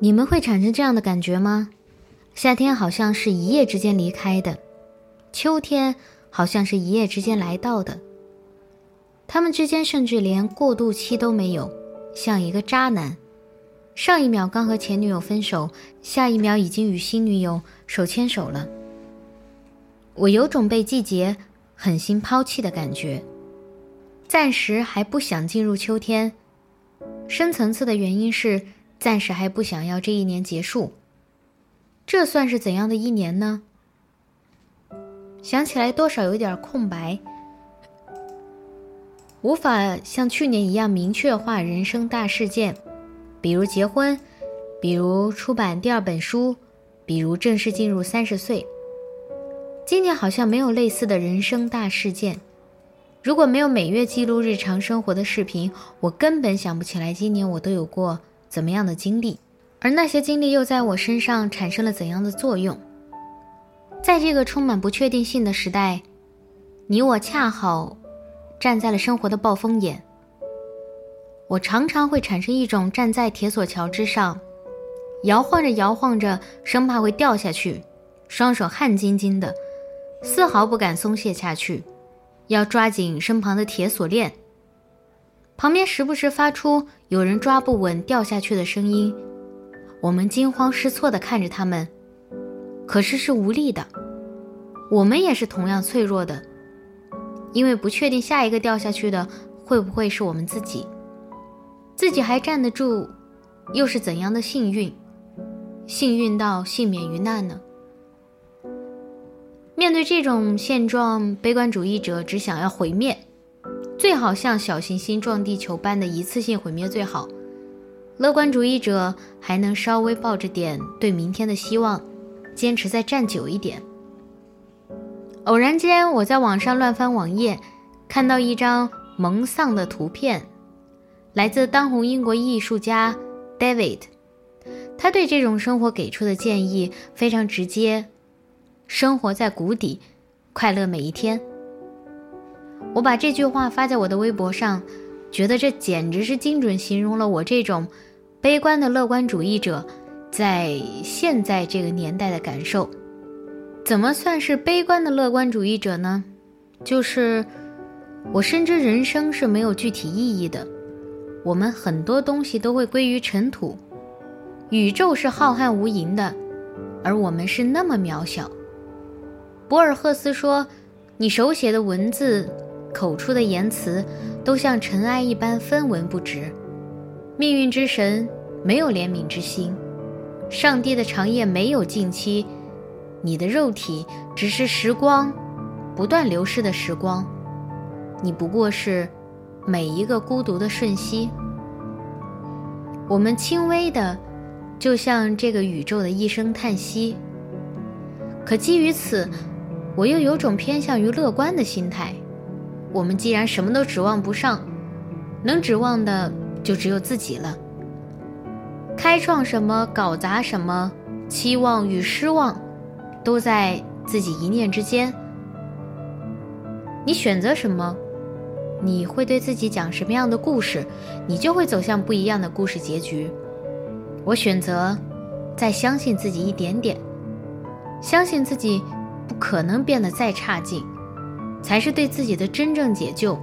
你们会产生这样的感觉吗？夏天好像是一夜之间离开的，秋天好像是一夜之间来到的。他们之间甚至连过渡期都没有，像一个渣男，上一秒刚和前女友分手，下一秒已经与新女友手牵手了。我有种被季节狠心抛弃的感觉，暂时还不想进入秋天。深层次的原因是。暂时还不想要这一年结束。这算是怎样的一年呢？想起来多少有点空白，无法像去年一样明确化人生大事件，比如结婚，比如出版第二本书，比如正式进入三十岁。今年好像没有类似的人生大事件。如果没有每月记录日常生活的视频，我根本想不起来今年我都有过。怎么样的经历，而那些经历又在我身上产生了怎样的作用？在这个充满不确定性的时代，你我恰好站在了生活的暴风眼。我常常会产生一种站在铁索桥之上，摇晃着摇晃着，生怕会掉下去，双手汗津津的，丝毫不敢松懈下去，要抓紧身旁的铁锁链。旁边时不时发出有人抓不稳掉下去的声音，我们惊慌失措地看着他们，可是是无力的。我们也是同样脆弱的，因为不确定下一个掉下去的会不会是我们自己。自己还站得住，又是怎样的幸运？幸运到幸免于难呢？面对这种现状，悲观主义者只想要毁灭。最好像小行星撞地球般的一次性毁灭最好。乐观主义者还能稍微抱着点对明天的希望，坚持再站久一点。偶然间，我在网上乱翻网页，看到一张蒙丧的图片，来自当红英国艺术家 David。他对这种生活给出的建议非常直接：生活在谷底，快乐每一天。我把这句话发在我的微博上，觉得这简直是精准形容了我这种悲观的乐观主义者在现在这个年代的感受。怎么算是悲观的乐观主义者呢？就是我深知人生是没有具体意义的，我们很多东西都会归于尘土，宇宙是浩瀚无垠的，而我们是那么渺小。博尔赫斯说：“你手写的文字。”口出的言辞都像尘埃一般分文不值。命运之神没有怜悯之心，上帝的长夜没有尽期，你的肉体只是时光不断流逝的时光，你不过是每一个孤独的瞬息。我们轻微的，就像这个宇宙的一声叹息。可基于此，我又有种偏向于乐观的心态。我们既然什么都指望不上，能指望的就只有自己了。开创什么，搞砸什么，期望与失望，都在自己一念之间。你选择什么，你会对自己讲什么样的故事，你就会走向不一样的故事结局。我选择再相信自己一点点，相信自己不可能变得再差劲。才是对自己的真正解救。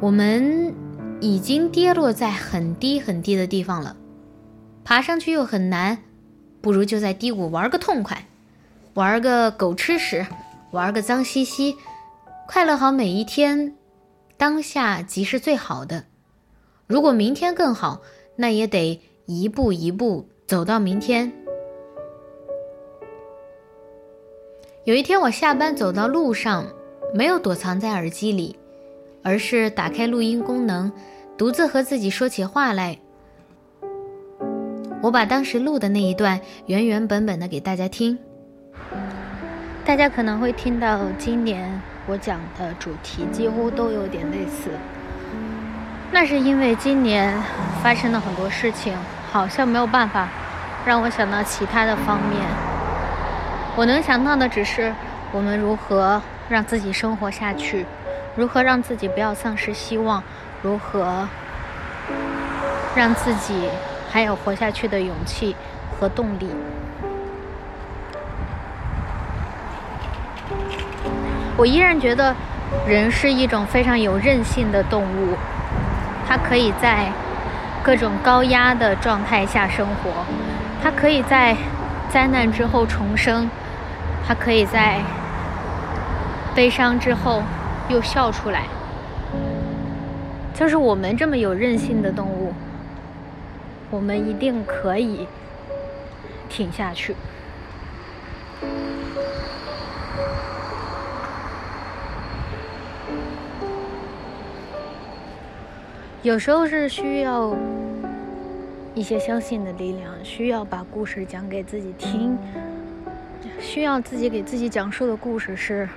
我们已经跌落在很低很低的地方了，爬上去又很难，不如就在低谷玩个痛快，玩个狗吃屎，玩个脏兮兮，快乐好每一天，当下即是最好的。如果明天更好，那也得一步一步走到明天。有一天我下班走到路上，没有躲藏在耳机里，而是打开录音功能，独自和自己说起话来。我把当时录的那一段原原本本的给大家听，大家可能会听到今年我讲的主题几乎都有点类似。那是因为今年发生了很多事情，好像没有办法让我想到其他的方面。我能想到的只是我们如何让自己生活下去，如何让自己不要丧失希望，如何让自己。还有活下去的勇气和动力。我依然觉得，人是一种非常有韧性的动物，它可以在各种高压的状态下生活，它可以在灾难之后重生，它可以在悲伤之后又笑出来。就是我们这么有韧性的动物。我们一定可以挺下去。有时候是需要一些相信的力量，需要把故事讲给自己听，需要自己给自己讲述的故事是。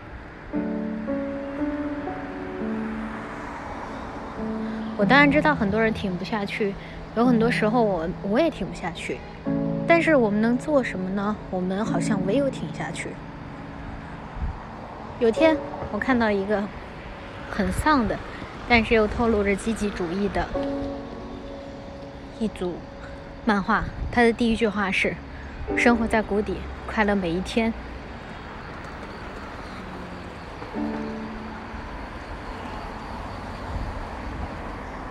我当然知道很多人挺不下去。有很多时候，我我也挺不下去，但是我们能做什么呢？我们好像唯有挺下去。有天，我看到一个很丧的，但是又透露着积极主义的一组漫画，它的第一句话是：“生活在谷底，快乐每一天。”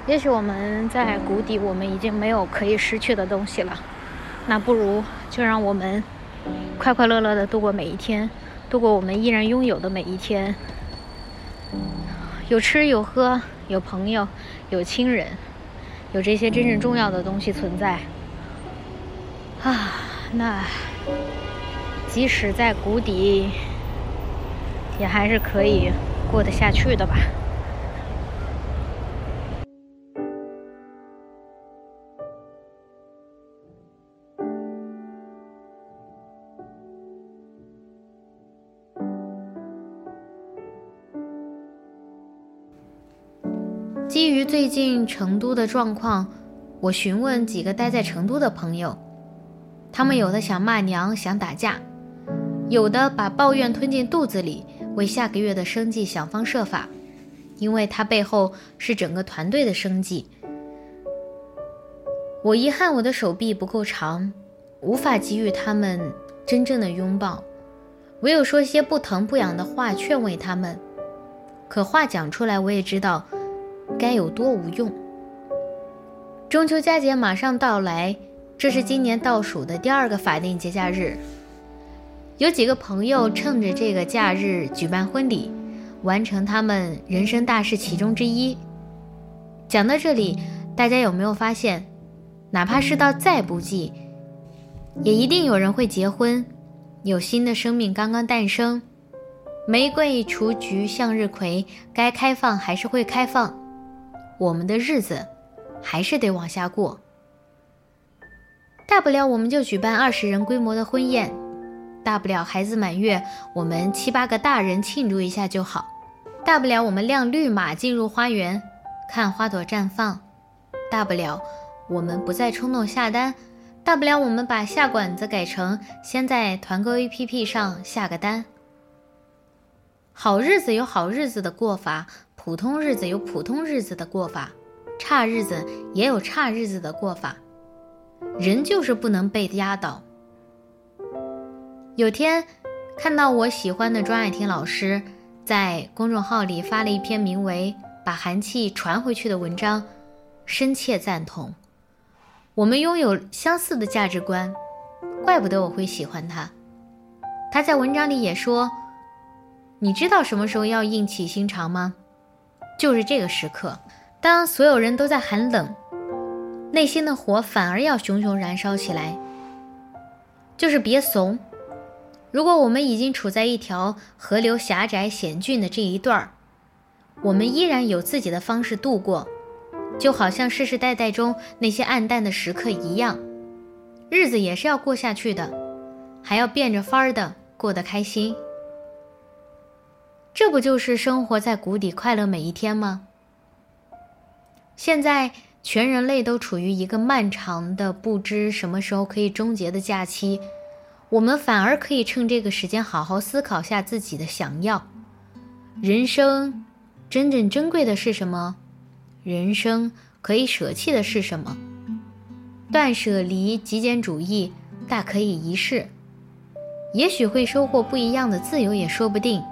也许我们在谷底，我们已经没有可以失去的东西了。那不如就让我们快快乐乐的度过每一天，度过我们依然拥有的每一天。有吃有喝，有朋友，有亲人，有这些真正重要的东西存在。啊，那即使在谷底，也还是可以过得下去的吧。基于最近成都的状况，我询问几个待在成都的朋友，他们有的想骂娘、想打架，有的把抱怨吞进肚子里，为下个月的生计想方设法，因为他背后是整个团队的生计。我遗憾我的手臂不够长，无法给予他们真正的拥抱，唯有说些不疼不痒的话劝慰他们。可话讲出来，我也知道。该有多无用！中秋佳节马上到来，这是今年倒数的第二个法定节假日。有几个朋友趁着这个假日举办婚礼，完成他们人生大事其中之一。讲到这里，大家有没有发现，哪怕世道再不济，也一定有人会结婚，有新的生命刚刚诞生。玫瑰雏菊向日葵，该开放还是会开放。我们的日子还是得往下过，大不了我们就举办二十人规模的婚宴，大不了孩子满月，我们七八个大人庆祝一下就好，大不了我们辆绿马进入花园看花朵绽放，大不了我们不再冲动下单，大不了我们把下馆子改成先在团购 APP 上下个单。好日子有好日子的过法。普通日子有普通日子的过法，差日子也有差日子的过法。人就是不能被压倒。有天看到我喜欢的庄爱婷老师在公众号里发了一篇名为《把寒气传回去》的文章，深切赞同。我们拥有相似的价值观，怪不得我会喜欢他。他在文章里也说：“你知道什么时候要硬起心肠吗？”就是这个时刻，当所有人都在寒冷，内心的火反而要熊熊燃烧起来。就是别怂，如果我们已经处在一条河流狭窄险峻的这一段儿，我们依然有自己的方式度过，就好像世世代代中那些暗淡的时刻一样，日子也是要过下去的，还要变着法儿的过得开心。这不就是生活在谷底，快乐每一天吗？现在全人类都处于一个漫长的不知什么时候可以终结的假期，我们反而可以趁这个时间好好思考下自己的想要。人生真正珍贵的是什么？人生可以舍弃的是什么？断舍离、极简主义大可以一试，也许会收获不一样的自由，也说不定。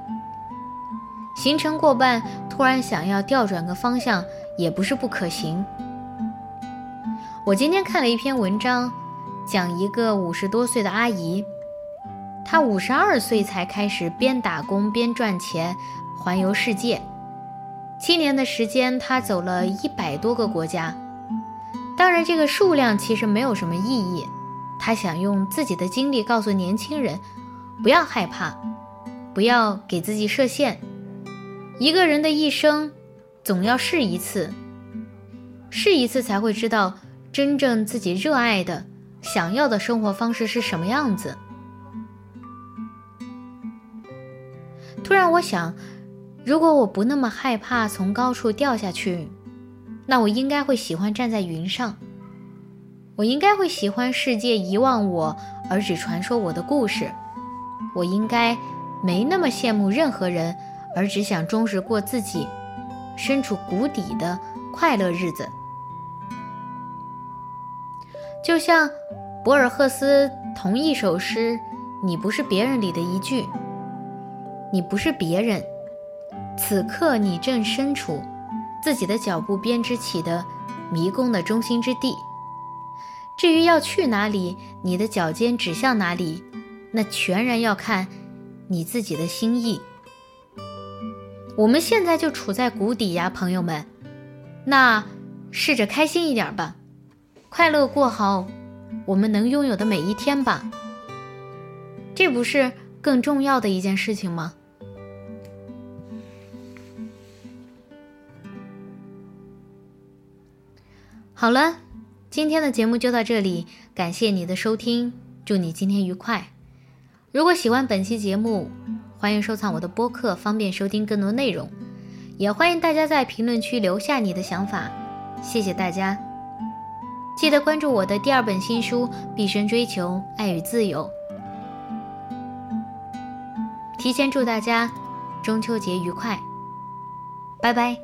行程过半，突然想要调转个方向，也不是不可行。我今天看了一篇文章，讲一个五十多岁的阿姨，她五十二岁才开始边打工边赚钱，环游世界。七年的时间，她走了一百多个国家。当然，这个数量其实没有什么意义。她想用自己的经历告诉年轻人：不要害怕，不要给自己设限。一个人的一生，总要试一次，试一次才会知道真正自己热爱的、想要的生活方式是什么样子。突然，我想，如果我不那么害怕从高处掉下去，那我应该会喜欢站在云上。我应该会喜欢世界遗忘我而只传说我的故事。我应该没那么羡慕任何人。而只想忠实过自己身处谷底的快乐日子，就像博尔赫斯同一首诗“你不是别人”里的一句：“你不是别人，此刻你正身处自己的脚步编织起的迷宫的中心之地。至于要去哪里，你的脚尖指向哪里，那全然要看你自己的心意。”我们现在就处在谷底呀，朋友们，那试着开心一点吧，快乐过好我们能拥有的每一天吧，这不是更重要的一件事情吗？好了，今天的节目就到这里，感谢你的收听，祝你今天愉快。如果喜欢本期节目，欢迎收藏我的播客，方便收听更多内容。也欢迎大家在评论区留下你的想法，谢谢大家。记得关注我的第二本新书《毕生追求爱与自由》。提前祝大家中秋节愉快，拜拜。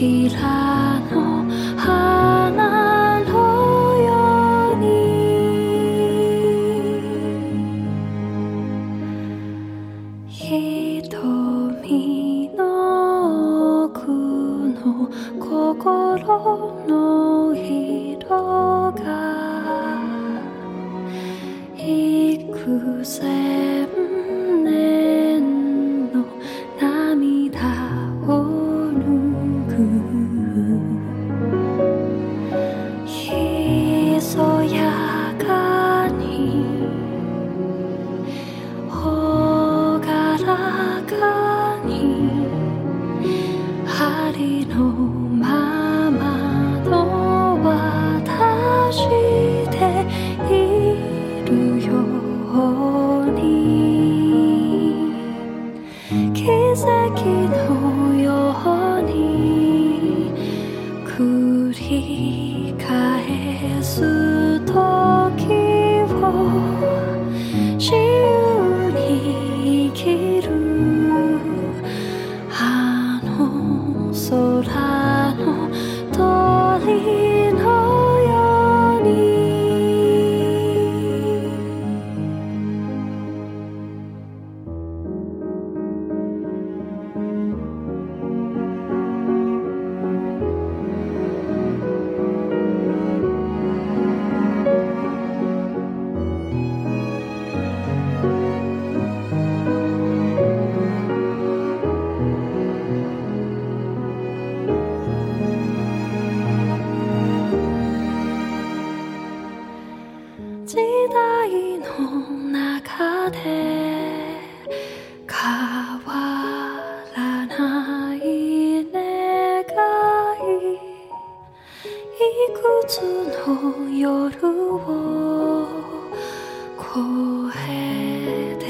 起来。以后。 후회되기